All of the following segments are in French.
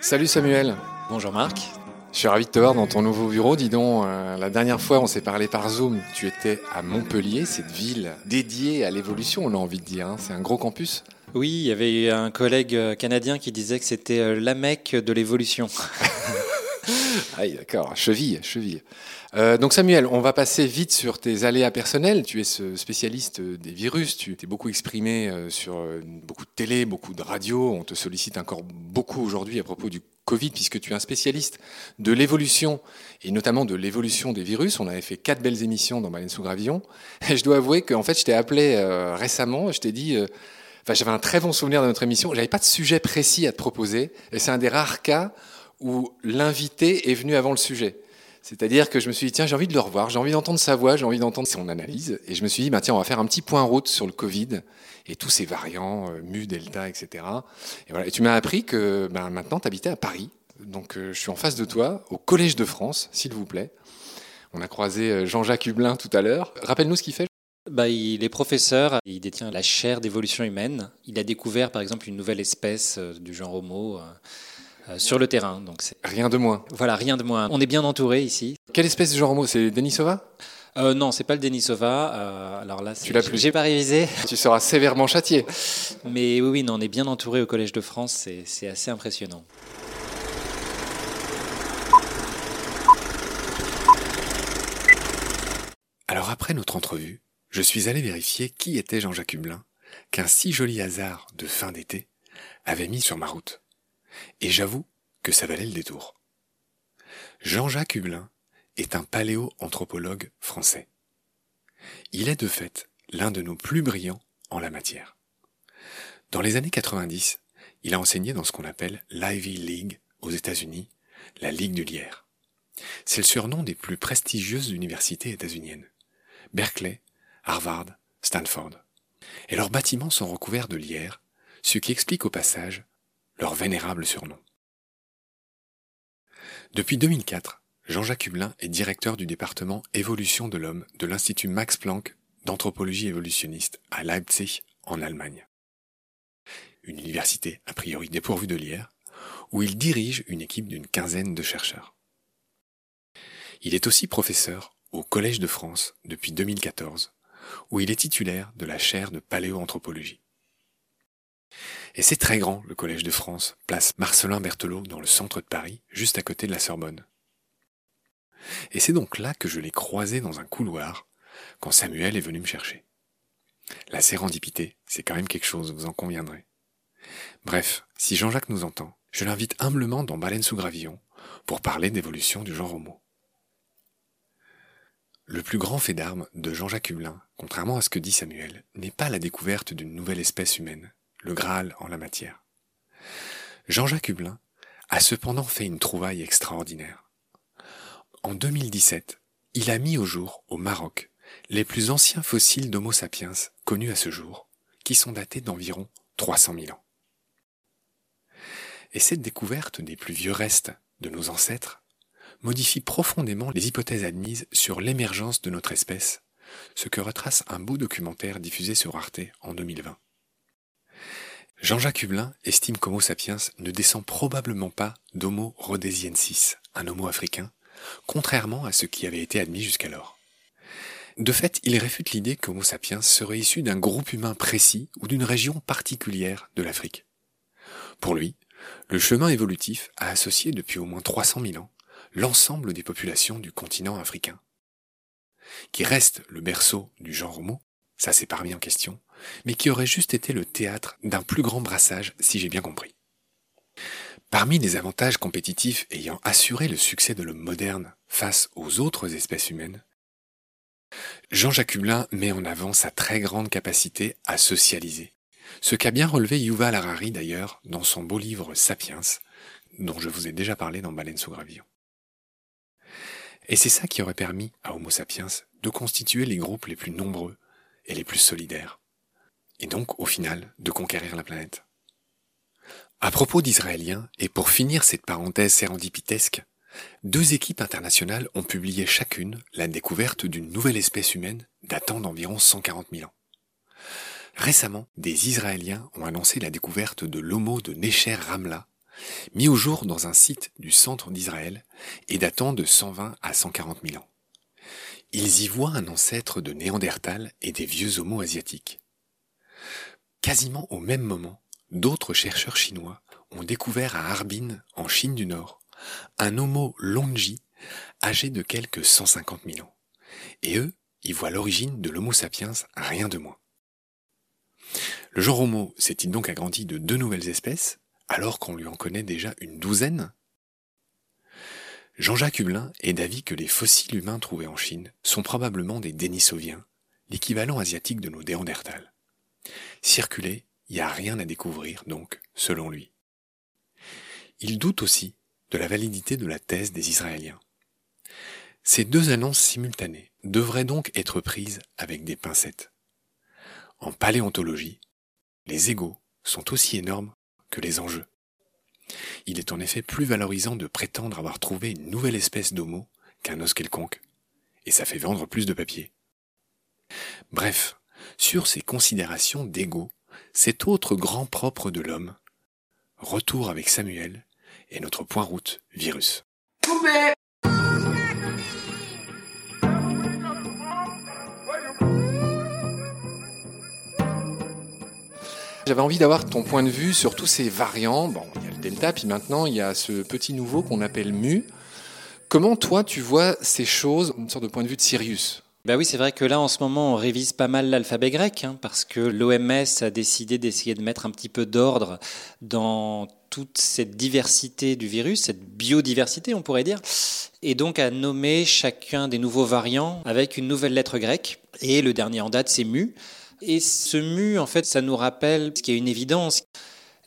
Salut Samuel, Bonjour Marc. je suis ravi de te voir dans ton nouveau bureau. Dis donc, euh, la dernière fois on s'est parlé par Zoom, tu étais à Montpellier, cette ville dédiée à l'évolution, on a envie de dire. hein. C'est un gros campus. Oui, il y avait eu un collègue euh, canadien qui disait que c'était euh, la Mecque de l'évolution. Ah, d'accord, cheville, cheville. Euh, donc Samuel, on va passer vite sur tes aléas personnels. Tu es ce spécialiste des virus, tu t'es beaucoup exprimé euh, sur euh, beaucoup de télé, beaucoup de radio. On te sollicite encore beaucoup aujourd'hui à propos du Covid, puisque tu es un spécialiste de l'évolution, et notamment de l'évolution des virus. On avait fait quatre belles émissions dans Baleine sous Gravillon. Et je dois avouer qu'en fait, je t'ai appelé euh, récemment, je t'ai dit... Enfin, j'avais un très bon souvenir de notre émission. J'avais pas de sujet précis à te proposer, et c'est un des rares cas où l'invité est venu avant le sujet. C'est-à-dire que je me suis dit, tiens, j'ai envie de le revoir, j'ai envie d'entendre sa voix, j'ai envie d'entendre son analyse. Et je me suis dit, bah, tiens, on va faire un petit point route sur le Covid et tous ces variants, euh, mu, delta, etc. Et, voilà. et tu m'as appris que bah, maintenant, tu habitais à Paris. Donc, euh, je suis en face de toi, au Collège de France, s'il vous plaît. On a croisé euh, Jean-Jacques Hublin tout à l'heure. Rappelle-nous ce qu'il fait. Bah, il est professeur, il détient la chaire d'évolution humaine. Il a découvert par exemple une nouvelle espèce du genre Homo sur le terrain. Donc c'est Rien de moins. voilà, rien de moins. On est bien entouré ici. Quelle espèce de genre homo C'est Denisova? Euh, non, c'est pas le Denisova. euh, alors là, c'est- l'as plus. J'ai pas révisé, Tu seras sévèrement châtié. mais oui, oui, non, on est bien entouré au Collège de France. C'est c'est assez impressionnant. Alors après notre entrevue, je suis allé vérifier qui était Jean-Jacques Hublin, qu'un si joli hasard de fin d'été avait mis sur ma route. Et j'avoue que ça valait le détour. Jean-Jacques Hublin est un paléoanthropologue français. Il est de fait l'un de nos plus brillants en la matière. Dans les années 90, il a enseigné dans ce qu'on appelle l'Ivy League aux États-Unis, la Ligue du lierre. C'est le surnom des plus prestigieuses universités états-uniennes. Berkeley, Harvard, Stanford. Et leurs bâtiments sont recouverts de lierre, ce qui explique au passage leur vénérable surnom. Depuis 2004, Jean-Jacques Hublin est directeur du département Évolution de l'homme de l'Institut Max Planck d'anthropologie évolutionniste à Leipzig, en Allemagne. Une université a priori dépourvue de lierre, où il dirige une équipe d'une quinzaine de chercheurs. Il est aussi professeur au Collège de France depuis 2014, où il est titulaire de la chaire de paléoanthropologie. Et c'est très grand, le Collège de France, place Marcelin Berthelot dans le centre de Paris, juste à côté de la Sorbonne. Et c'est donc là que je l'ai croisé dans un couloir, quand Samuel est venu me chercher. La sérendipité, c'est quand même quelque chose, vous en conviendrez. Bref, si Jean-Jacques nous entend, je l'invite humblement dans Baleine sous Gravillon pour parler d'évolution du genre homo. Le plus grand fait d'armes de Jean-Jacques Hublin, contrairement à ce que dit Samuel, n'est pas la découverte d'une nouvelle espèce humaine, le Graal en la matière. Jean-Jacques Hublin a cependant fait une trouvaille extraordinaire. En 2017, il a mis au jour, au Maroc, les plus anciens fossiles d'Homo sapiens connus à ce jour, qui sont datés d'environ 300 000 ans. Et cette découverte des plus vieux restes de nos ancêtres modifie profondément les hypothèses admises sur l'émergence de notre espèce, ce que retrace un beau documentaire diffusé sur Arte en 2020. Jean-Jacques Hublin estime qu'Homo sapiens ne descend probablement pas d'Homo rhodesiensis, un Homo africain, contrairement à ce qui avait été admis jusqu'alors. De fait, il réfute l'idée qu'Homo sapiens serait issu d'un groupe humain précis ou d'une région particulière de l'Afrique. Pour lui, le chemin évolutif a associé depuis au moins 300 000 ans l'ensemble des populations du continent africain, qui reste le berceau du genre Homo, ça c'est parmi en question, mais qui aurait juste été le théâtre d'un plus grand brassage si j'ai bien compris. Parmi les avantages compétitifs ayant assuré le succès de l'homme moderne face aux autres espèces humaines, Jean-Jacques Hublin met en avant sa très grande capacité à socialiser, ce qu'a bien relevé Yuval Harari d'ailleurs dans son beau livre Sapiens, dont je vous ai déjà parlé dans Baleine sous gravillon. Et c'est ça qui aurait permis à Homo sapiens de constituer les groupes les plus nombreux et les plus solidaires, et donc au final de conquérir la planète. À propos d'Israéliens, et pour finir cette parenthèse sérendipitesque, deux équipes internationales ont publié chacune la découverte d'une nouvelle espèce humaine datant d'environ 140 000 ans. Récemment, des Israéliens ont annoncé la découverte de l'homo de Necher Ramla, mis au jour dans un site du centre d'Israël et datant de 120 à 140 000 ans. Ils y voient un ancêtre de Néandertal et des vieux homo asiatiques. Quasiment au même moment, d'autres chercheurs chinois ont découvert à Harbin, en Chine du Nord, un Homo longi âgé de quelques 150 000 ans. Et eux, y voient l'origine de l'Homo sapiens, rien de moins. Le genre Homo s'est-il donc agrandi de deux nouvelles espèces, alors qu'on lui en connaît déjà une douzaine? Jean-Jacques Hublin est d'avis que les fossiles humains trouvés en Chine sont probablement des Denisoviens, l'équivalent asiatique de nos Déandertals. Circuler, il n'y a rien à découvrir, donc, selon lui. Il doute aussi de la validité de la thèse des Israéliens. Ces deux annonces simultanées devraient donc être prises avec des pincettes. En paléontologie, les égaux sont aussi énormes que les enjeux. Il est en effet plus valorisant de prétendre avoir trouvé une nouvelle espèce d'homo qu'un os quelconque, et ça fait vendre plus de papier. Bref, sur ces considérations d'ego, cet autre grand propre de l'homme, retour avec Samuel et notre point route virus. J'avais envie d'avoir ton point de vue sur tous ces variants. Bon, il y a le delta, puis maintenant il y a ce petit nouveau qu'on appelle mu. Comment toi tu vois ces choses, une sorte de point de vue de Sirius? Bah oui, c'est vrai que là, en ce moment, on révise pas mal l'alphabet grec, hein, parce que l'OMS a décidé d'essayer de mettre un petit peu d'ordre dans toute cette diversité du virus, cette biodiversité, on pourrait dire, et donc a nommé chacun des nouveaux variants avec une nouvelle lettre grecque. Et le dernier en date, c'est mu. Et ce mu, en fait, ça nous rappelle ce qui est une évidence.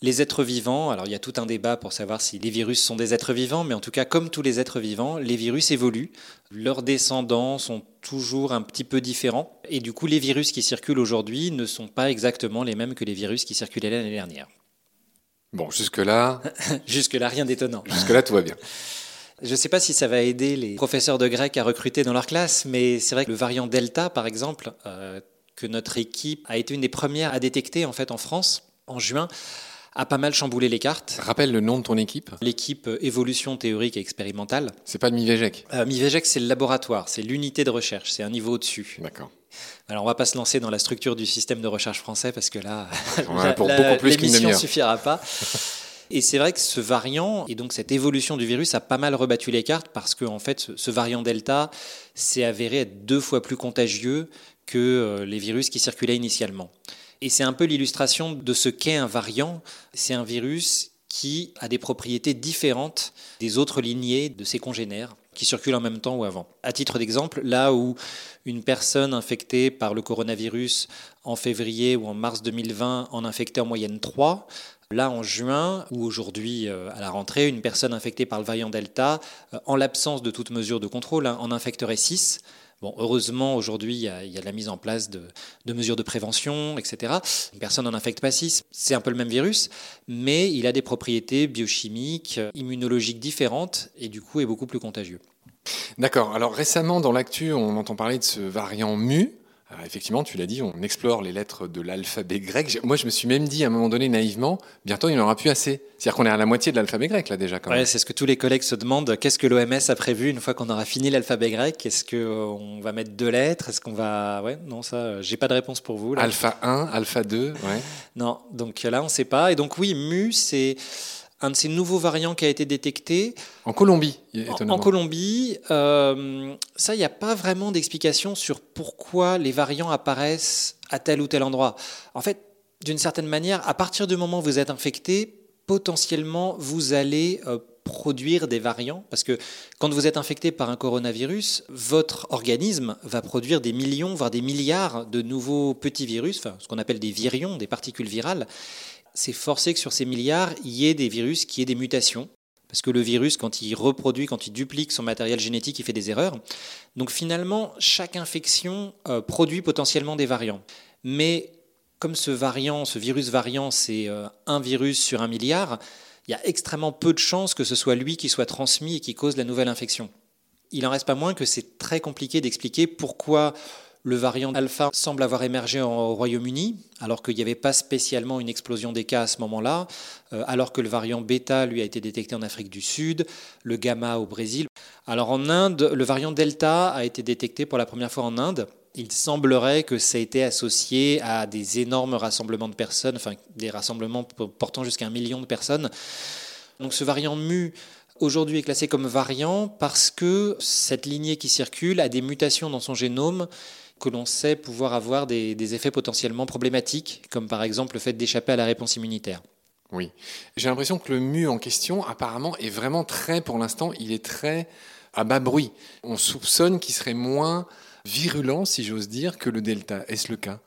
Les êtres vivants, alors il y a tout un débat pour savoir si les virus sont des êtres vivants, mais en tout cas, comme tous les êtres vivants, les virus évoluent. Leurs descendants sont toujours un petit peu différents. Et du coup, les virus qui circulent aujourd'hui ne sont pas exactement les mêmes que les virus qui circulaient l'année dernière. Bon, jusque-là. jusque-là, rien d'étonnant. Jusque-là, tout va bien. Je ne sais pas si ça va aider les professeurs de grec à recruter dans leur classe, mais c'est vrai que le variant Delta, par exemple, euh, que notre équipe a été une des premières à détecter en fait en France en juin, a pas mal chamboulé les cartes. Rappelle le nom de ton équipe L'équipe Évolution théorique et expérimentale. C'est pas le MIVEGEC euh, MIVEGEC, c'est le laboratoire, c'est l'unité de recherche, c'est un niveau au-dessus. D'accord. Alors, on va pas se lancer dans la structure du système de recherche français parce que là, l'émission ne suffira pas. Et c'est vrai que ce variant et donc cette évolution du virus a pas mal rebattu les cartes parce que en fait, ce variant Delta s'est avéré être deux fois plus contagieux que euh, les virus qui circulaient initialement. Et c'est un peu l'illustration de ce qu'est un variant. C'est un virus qui a des propriétés différentes des autres lignées de ses congénères qui circulent en même temps ou avant. À titre d'exemple, là où une personne infectée par le coronavirus en février ou en mars 2020 en infectait en moyenne 3, Là, en juin, ou aujourd'hui euh, à la rentrée, une personne infectée par le variant Delta, euh, en l'absence de toute mesure de contrôle, hein, en infecterait 6. Bon, heureusement, aujourd'hui, il, y, a la mise en place de, mesures de prévention, etc. Personne n'en infecte pas 6. C'est un peu le même virus, mais il a des propriétés biochimiques, immunologiques différentes et du coup est beaucoup plus contagieux. D'accord. Alors récemment, dans l'actu, on entend parler de ce variant mu. Euh, effectivement, tu l'as dit, on explore les lettres de l'alphabet grec. Moi, je me suis même dit à un moment donné naïvement, bientôt il n'y en aura plus assez. C'est-à-dire qu'on est à la moitié de l'alphabet grec là déjà. Quand c'est ce que tous les collègues se demandent. Qu'est-ce que l'OMS a prévu une fois qu'on aura fini l'alphabet grec? Est-ce qu'on va mettre deux lettres? Est-ce qu'on va Ouais, non, ça, j'ai pas de réponse pour vous. Alpha 1, alpha 2, ouais. Non, donc là, on ne sait pas. Et donc oui, mu, c'est un de ces nouveaux variants qui a été détecté. En Colombie, étonnamment. En, Colombie, euh, ça, il n'y a pas vraiment d'explication sur pourquoi les variants apparaissent à tel ou tel endroit. En fait, d'une certaine manière, à partir du moment où vous êtes infecté, potentiellement, vous allez euh, produire des variants, parce que quand vous êtes infecté par un coronavirus, votre organisme va produire des millions, voire des milliards de nouveaux petits virus, enfin, ce qu'on appelle des virions, des particules virales, c'est forcé que sur ces milliards, il y ait des virus qui aient des mutations. Parce que le virus, quand il reproduit, quand il duplique son matériel génétique, il fait des erreurs. Donc finalement, chaque infection euh, produit potentiellement des variants. Mais comme ce variant, ce virus variant, c'est euh, un virus sur un milliard, il y a extrêmement peu de chances que ce soit lui qui soit transmis et qui cause la nouvelle infection. Il n'en reste pas moins que c'est très compliqué d'expliquer pourquoi le variant alpha semble avoir émergé au Royaume-Uni, alors qu'il n'y avait pas spécialement une explosion des cas à ce moment-là, euh, alors que le variant bêta, lui, a été détecté en Afrique du Sud, le gamma au Brésil. Alors en Inde, le variant delta a été détecté pour la première fois en Inde. Il semblerait que ça a été associé à des énormes rassemblements de personnes, enfin des rassemblements portant jusqu'à un million de personnes. Donc ce variant mu aujourd'hui est classé comme variant parce que cette lignée qui circule a des mutations dans son génome que l'on sait pouvoir avoir des, effets potentiellement problématiques, comme par exemple le fait d'échapper à la réponse immunitaire. Oui, j'ai l'impression que le mu en question, apparemment, est vraiment très, pour l'instant, il est très à bas bruit. On soupçonne qu'il serait moins virulent, si j'ose dire, que le delta. Est-ce le cas?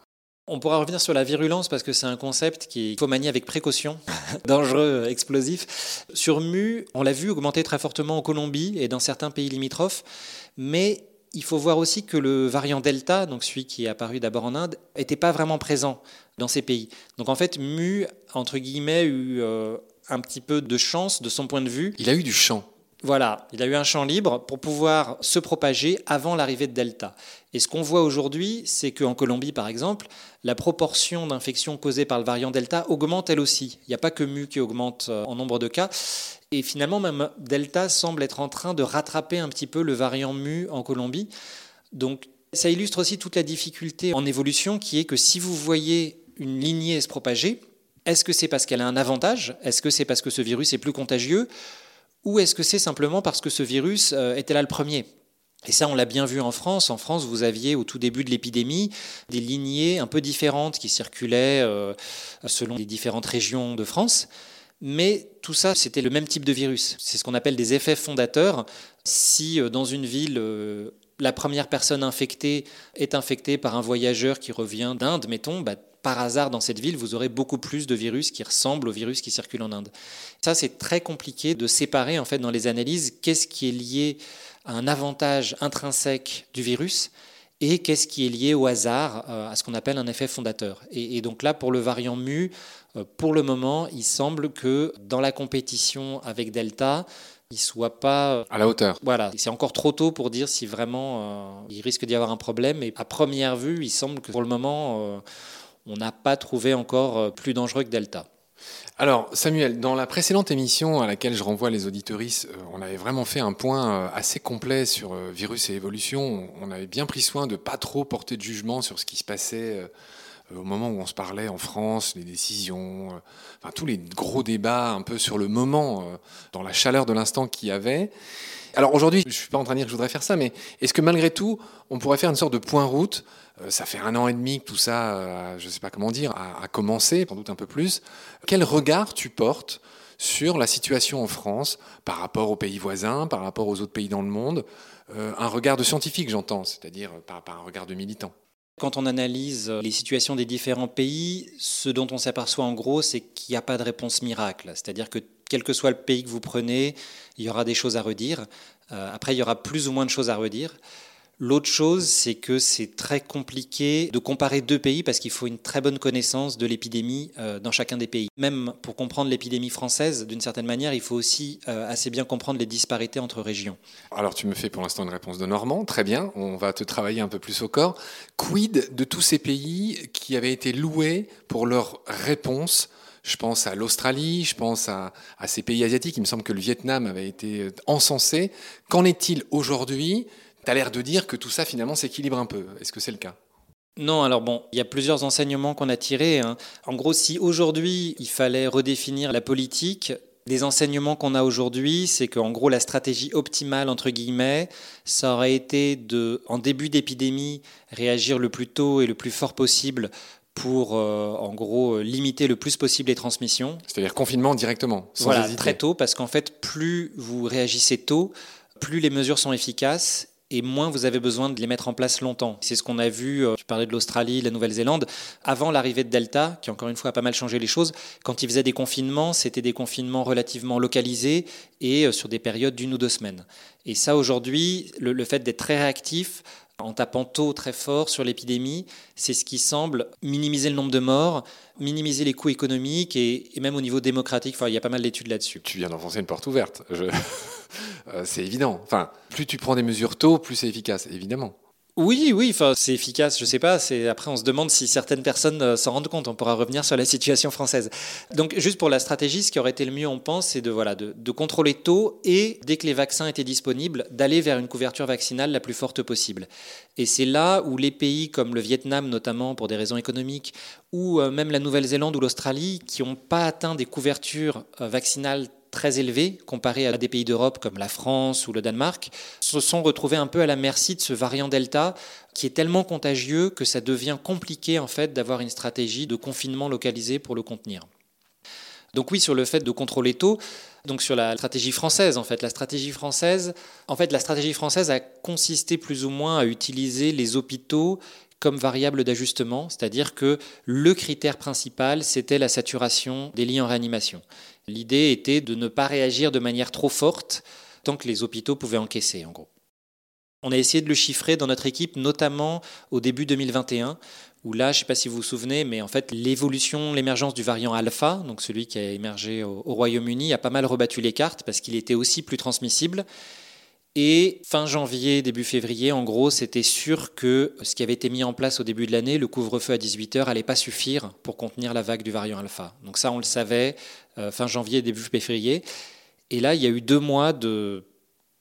On pourra revenir sur la virulence parce que c'est un concept qu'il faut manier avec précaution, dangereux, explosif. Sur mu, on l'a vu augmenter très fortement en Colombie et dans certains pays limitrophes, mais il faut voir aussi que le variant Delta, donc celui qui est apparu d'abord en Inde, n'était pas vraiment présent dans ces pays. Donc en fait, Mu, entre guillemets, a eu euh, un petit peu de chance de son point de vue. Il a eu du champ. Voilà, il a eu un champ libre pour pouvoir se propager avant l'arrivée de Delta. Et ce qu'on voit aujourd'hui, c'est qu'en Colombie, par exemple, la proportion d'infections causées par le variant Delta augmente elle aussi. Il n'y a pas que Mu qui augmente euh, en nombre de cas. Et finalement, même Delta semble être en train de rattraper un petit peu le variant Mu en Colombie. Donc, ça illustre aussi toute la difficulté en évolution qui est que si vous voyez une lignée se propager, est-ce que c'est parce qu'elle a un avantage? Est-ce que c'est parce que ce virus est plus contagieux? Ou est-ce que c'est simplement parce que ce virus euh, était là le premier? Et ça, on l'a bien vu en France. En France, vous aviez au tout début de l'épidémie des lignées un peu différentes qui circulaient euh, selon les différentes régions de France. Mais tout ça, c'était le même type de virus. C'est ce qu'on appelle des effets fondateurs. Si euh, dans une ville, la première personne infectée est infectée par un voyageur qui revient d'Inde, mettons, bah, par hasard dans cette ville, vous aurez beaucoup plus de virus qui ressemblent aux virus qui circulent en Inde. Ça, c'est très compliqué de séparer en fait dans les analyses qu'est-ce qui est lié à un avantage intrinsèque du virus et qu'est-ce qui est lié au hasard, euh, à ce qu'on appelle un effet fondateur. Et, donc là, pour le variant mu, euh, pour le moment, il semble que dans la compétition avec Delta, il soit pas euh, à la hauteur. Voilà, c'est encore trop tôt pour dire si vraiment il risque d'y avoir un problème. Et à première vue, il semble que pour le moment on n'a pas trouvé encore plus dangereux que Delta. Alors Samuel, dans la précédente émission à laquelle je renvoie les auditoristes, euh, on avait vraiment fait un point euh, assez complet sur virus et évolution. On avait bien pris soin de pas trop porter de jugement sur ce qui se passait au moment où on se parlait en France, les décisions, enfin tous les gros débats un peu sur le moment, dans la chaleur de l'instant qu'il y avait. Alors aujourd'hui, je ne suis pas en train de dire que je voudrais faire ça, mais est-ce que malgré tout, on pourrait faire une sorte de point route euh, Ça fait un an et demi que tout ça, euh, je ne sais pas comment dire, a, commencé, sans doute un peu plus. Quel regard tu portes sur la situation en France par rapport aux pays voisins, par rapport aux autres pays dans le monde? Euh, Un regard de scientifique, j'entends, c'est-à-dire par, par un regard de militant. Quand on analyse les situations des différents pays, ce dont on s'aperçoit en gros, c'est qu'il n'y a pas de réponse miracle. C'est-à-dire que quel que soit le pays que vous prenez, il y aura des choses à redire. Euh, après, il y aura plus ou moins de choses à redire. L'autre chose, c'est que c'est très compliqué de comparer deux pays parce qu'il faut une très bonne connaissance de l'épidémie euh, dans chacun des pays. Même pour comprendre l'épidémie française, d'une certaine manière, il faut aussi euh, assez bien comprendre les disparités entre régions. Alors tu me fais pour l'instant une réponse de Normand, très bien, on va te travailler un peu plus au corps. Quid de tous ces pays qui avaient été loués pour leur réponse? Je pense à l'Australie, je pense à, ces pays asiatiques. Il me semble que le Vietnam avait été euh, encensé. Qu'en est-il aujourd'hui? Tu as l'air de dire que tout ça finalement s'équilibre un peu. Est-ce que c'est le cas? Non, alors bon, il y a plusieurs enseignements qu'on a tirés. Hein. En gros, si aujourd'hui il fallait redéfinir la politique, les enseignements qu'on a aujourd'hui, c'est qu'en gros, la stratégie optimale, entre guillemets, ça aurait été de, en début d'épidémie, réagir le plus tôt et le plus fort possible pour, euh, en gros, limiter le plus possible les transmissions. C'est-à-dire confinement directement, sans voilà, très tôt, parce qu'en fait, plus vous réagissez tôt, plus les mesures sont efficaces et moins vous avez besoin de les mettre en place longtemps. C'est ce qu'on a vu, euh, tu parlais de l'Australie, la Nouvelle-Zélande, avant l'arrivée de Delta, qui encore une fois a pas mal changé les choses, quand ils faisaient des confinements, c'était des confinements relativement localisés et sur des périodes d'une ou deux semaines. Et ça aujourd'hui, le fait d'être très réactif, en tapant tôt très fort sur l'épidémie, c'est ce qui semble minimiser le nombre de morts, minimiser les coûts économiques et, même au niveau démocratique. Il y a pas mal d'études là-dessus. Tu viens d'enfoncer une porte ouverte. Euh, c'est évident. Enfin, plus tu prends des mesures tôt, plus c'est efficace, évidemment. Oui, oui, c'est efficace, je sais pas. Après on se demande si certaines personnes euh, s'en rendent compte. On pourra revenir sur la situation française. Donc, juste pour la stratégie, ce qui aurait été le mieux, on pense, c'est de voilà, de, contrôler tôt et dès que les vaccins étaient disponibles, d'aller vers une couverture vaccinale la plus forte possible. Et c'est là où les pays comme le Vietnam, notamment pour des raisons économiques, ou euh, même la Nouvelle-Zélande ou l'Australie, qui n'ont pas atteint des couvertures euh, vaccinales très élevés comparés à des pays d'Europe comme la France ou le Danemark, se sont retrouvés un peu à la merci de ce variant Delta qui est tellement contagieux que ça devient compliqué en fait d'avoir une stratégie de confinement localisé pour le contenir. Donc oui, sur le fait de contrôler tôt, donc sur la stratégie française en fait, la stratégie française, en fait la stratégie française a consisté plus ou moins à utiliser les hôpitaux comme variable d'ajustement, c'est-à-dire que le critère principal, c'était la saturation des lits en réanimation. L'idée était de ne pas réagir de manière trop forte tant que les hôpitaux pouvaient encaisser, en gros. On a essayé de le chiffrer dans notre équipe, notamment au début 2021, où là, je ne sais pas si vous vous souvenez, mais en fait, l'évolution, l'émergence du variant alpha, donc celui qui a émergé au, Royaume-Uni, a pas mal rebattu les cartes parce qu'il était aussi plus transmissible. Et fin janvier, début février, en gros, c'était sûr que ce qui avait été mis en place au début de l'année, le couvre-feu à 18h, allait pas suffire pour contenir la vague du variant alpha. Donc ça, on le savait euh, fin janvier, début février. Et là, il y a eu deux mois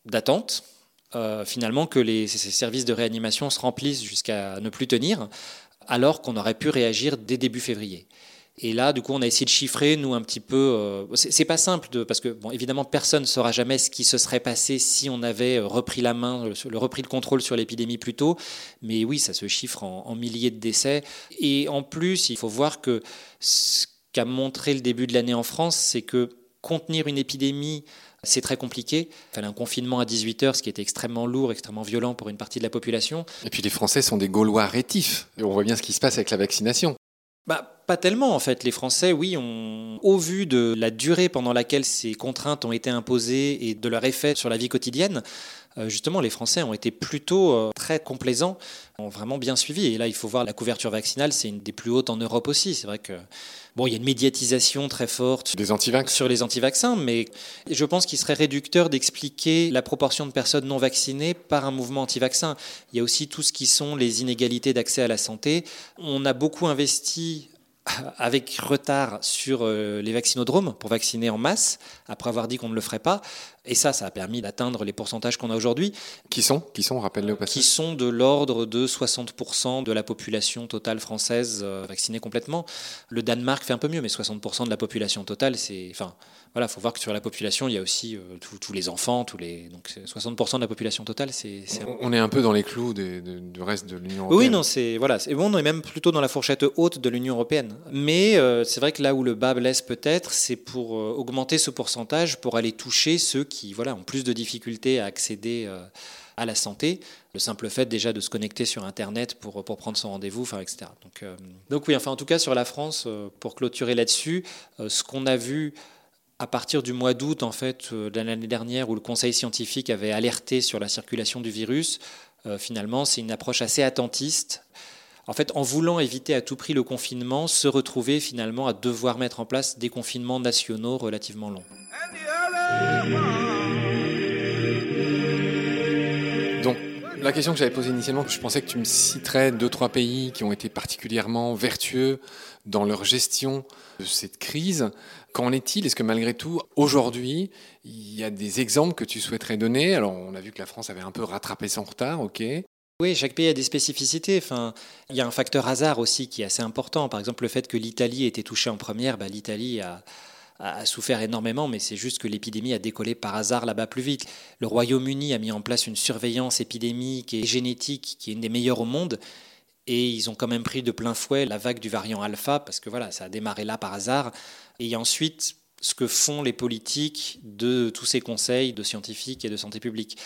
d'attente, euh, finalement, que les, ces services de réanimation se remplissent jusqu'à ne plus tenir, alors qu'on aurait pu réagir dès début février. Et là, du coup, on a essayé de chiffrer, nous, un petit peu. Euh, c'est pas simple, parce que, bon, évidemment, personne ne saura jamais ce qui se serait passé si on avait repris la main, le, repris le contrôle sur l'épidémie plus tôt. Mais oui, ça se chiffre en, milliers de décès. Et en plus, il faut voir que ce qu'a montré le début de l'année en France, c'est que contenir une épidémie, c'est très compliqué. Il fallait un confinement à 18 heures, ce qui était extrêmement lourd, extrêmement violent pour une partie de la population. Et puis les Français sont des Gaulois rétifs. Et on voit bien ce qui se passe avec la vaccination. Bah, pas tellement en fait. Les Français, oui, ont, au vu de la durée pendant laquelle ces contraintes ont été imposées et de leur effet sur la vie quotidienne, justement, les Français ont été plutôt euh, très complaisants, ont vraiment bien suivi. Et là, il faut voir la couverture vaccinale, c'est une des plus hautes en Europe aussi. C'est vrai que Bon, il y a une médiatisation très forte Des sur les antivaccins, mais je pense qu'il serait réducteur d'expliquer la proportion de personnes non vaccinées par un mouvement anti-vaccin. Il y a aussi tout ce qui sont les inégalités d'accès à la santé. On a beaucoup investi avec retard sur euh, les vaccinodromes pour vacciner en masse, après avoir dit qu'on ne le ferait pas. Et ça, ça a permis d'atteindre les pourcentages qu'on a aujourd'hui. Qui sont Qui sont, rappelle-le Qui sont de l'ordre de 60% de la population totale française euh, vaccinée complètement. Le Danemark fait un peu mieux, mais 60% de la population totale, c'est... Enfin, voilà, il faut voir que sur la population, il y a aussi euh, tous les enfants, tous les... donc 60% de la population totale, c'est... On est un peu dans les clous du reste de l'Union européenne. Oui, non, c'est... Voilà, bon, on est même plutôt dans la fourchette haute de l'Union européenne. Mais euh, c'est vrai que là où le bas blesse peut-être, c'est pour augmenter ce pourcentage, pour aller toucher ceux qui voilà, ont plus de difficultés à accéder euh, à la santé. Le simple fait déjà de se connecter sur Internet pour, pour prendre son rendez-vous, enfin, etc. Donc, euh, donc oui, enfin en tout cas sur la France, euh, pour clôturer là-dessus, ce qu'on a vu à partir du mois d'août en fait de l'année dernière où le Conseil scientifique avait alerté sur la circulation du virus, finalement c'est une approche assez attentiste en fait, en voulant éviter à tout prix le confinement, se retrouver finalement à devoir mettre en place des confinements nationaux relativement longs. Donc, la question que j'avais posée initialement, je pensais que tu me citerais deux, trois pays qui ont été particulièrement vertueux dans leur gestion de cette crise. Qu'en est-il? Est-ce que malgré tout, aujourd'hui, il y a des exemples que tu souhaiterais donner? Alors, on a vu que la France avait un peu rattrapé son retard, ok. Oui, chaque pays a des spécificités. Enfin, il y a un facteur hasard aussi qui est assez important. Par exemple, le fait que l'Italie ait été touchée en première, bah, l'Italie a, a, souffert énormément, mais c'est juste que l'épidémie a décollé par hasard là-bas plus vite. Le Royaume-Uni a mis en place une surveillance épidémique et génétique qui est une des meilleures au monde. Et ils ont quand même pris de plein fouet la vague du variant alpha, parce que voilà, ça a démarré là par hasard. Et ensuite, ce que font les politiques de tous ces conseils de scientifiques et de santé publique.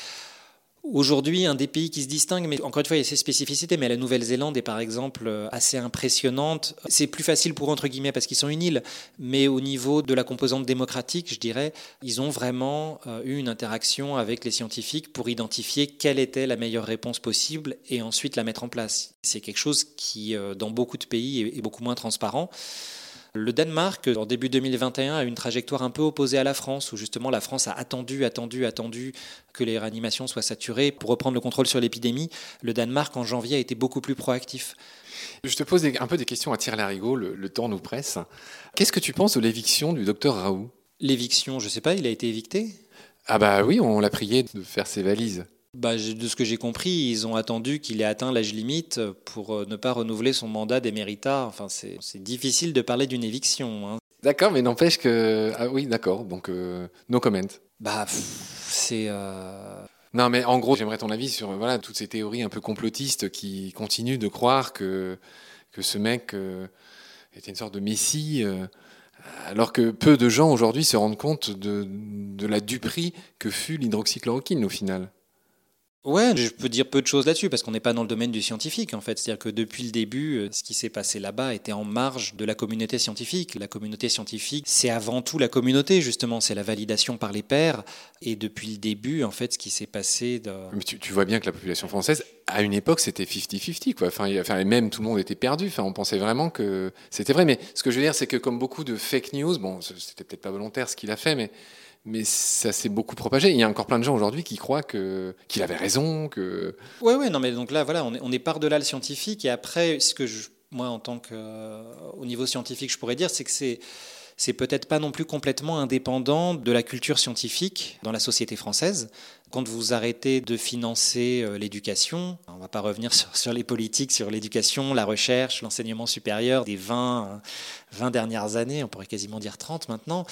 Aujourd'hui, un des pays qui se distingue, mais encore une fois, il y a ses spécificités, mais la Nouvelle-Zélande est par exemple euh, assez impressionnante. C'est plus facile pour entre guillemets, parce qu'ils sont une île, mais au niveau de la composante démocratique, je dirais, ils ont vraiment euh, eu une interaction avec les scientifiques pour identifier quelle était la meilleure réponse possible et ensuite la mettre en place. C'est quelque chose qui, euh, dans beaucoup de pays, est beaucoup moins transparent. Le Danemark, en début 2021, a une trajectoire un peu opposée à la France, où justement la France a attendu, attendu, attendu que les réanimations soient saturées pour reprendre le contrôle sur l'épidémie. Le Danemark, en janvier, a été beaucoup plus proactif. Je te pose un peu des questions à tirer larigot, le, le temps nous presse. Qu'est-ce que tu penses de l'éviction du docteur Raoult? L'éviction, je ne sais pas, il a été évicté? Ah bah oui, on l'a prié de faire ses valises. Bah, de ce que j'ai compris, ils ont attendu qu'il ait atteint l'âge limite pour euh, ne pas renouveler son mandat d'émérita. Enfin, c'est difficile de parler d'une éviction. Hein. D'accord, mais n'empêche que. Ah oui, d'accord, donc euh, no comment. Bah, c'est. Euh... Non, mais en gros, j'aimerais ton avis sur voilà, toutes ces théories un peu complotistes qui continuent de croire que, que ce mec euh, était une sorte de messie. Alors que peu de gens aujourd'hui se rendent compte de, de la duperie que fut l'hydroxychloroquine au final. Ouais, je peux dire peu de choses là-dessus parce qu'on n'est pas dans le domaine du scientifique en fait. C'est-à-dire que depuis le début, euh, ce qui s'est passé là-bas était en marge de la communauté scientifique. La communauté scientifique, c'est avant tout la communauté justement, c'est la validation par les pairs. Et depuis le début, en fait, ce qui s'est passé. Mais tu, tu, vois bien que la population française, à une époque, c'était 50-50 quoi. Enfin, enfin, même tout le monde était perdu. Enfin, on pensait vraiment que c'était vrai. Mais ce que je veux dire, c'est que comme beaucoup de fake news, bon, c'était peut-être pas volontaire ce qu'il a fait, mais mais ça s'est beaucoup propagé. Il y a encore plein de gens aujourd'hui qui croient que qu'il avait raison, que. Ouais, ouais, non, mais donc là, voilà, on est, on est par delà le scientifique. Et après, ce que je, moi, en tant que, euh, au niveau scientifique, je pourrais dire, c'est que c'est c'est peut-être pas non plus complètement indépendant de la culture scientifique dans la société française. Quand vous arrêtez de financer euh, l'éducation, on ne va pas revenir sur, sur les politiques, sur l'éducation, la recherche, l'enseignement supérieur des 20, 20 dernières années, on pourrait quasiment dire 30 maintenant,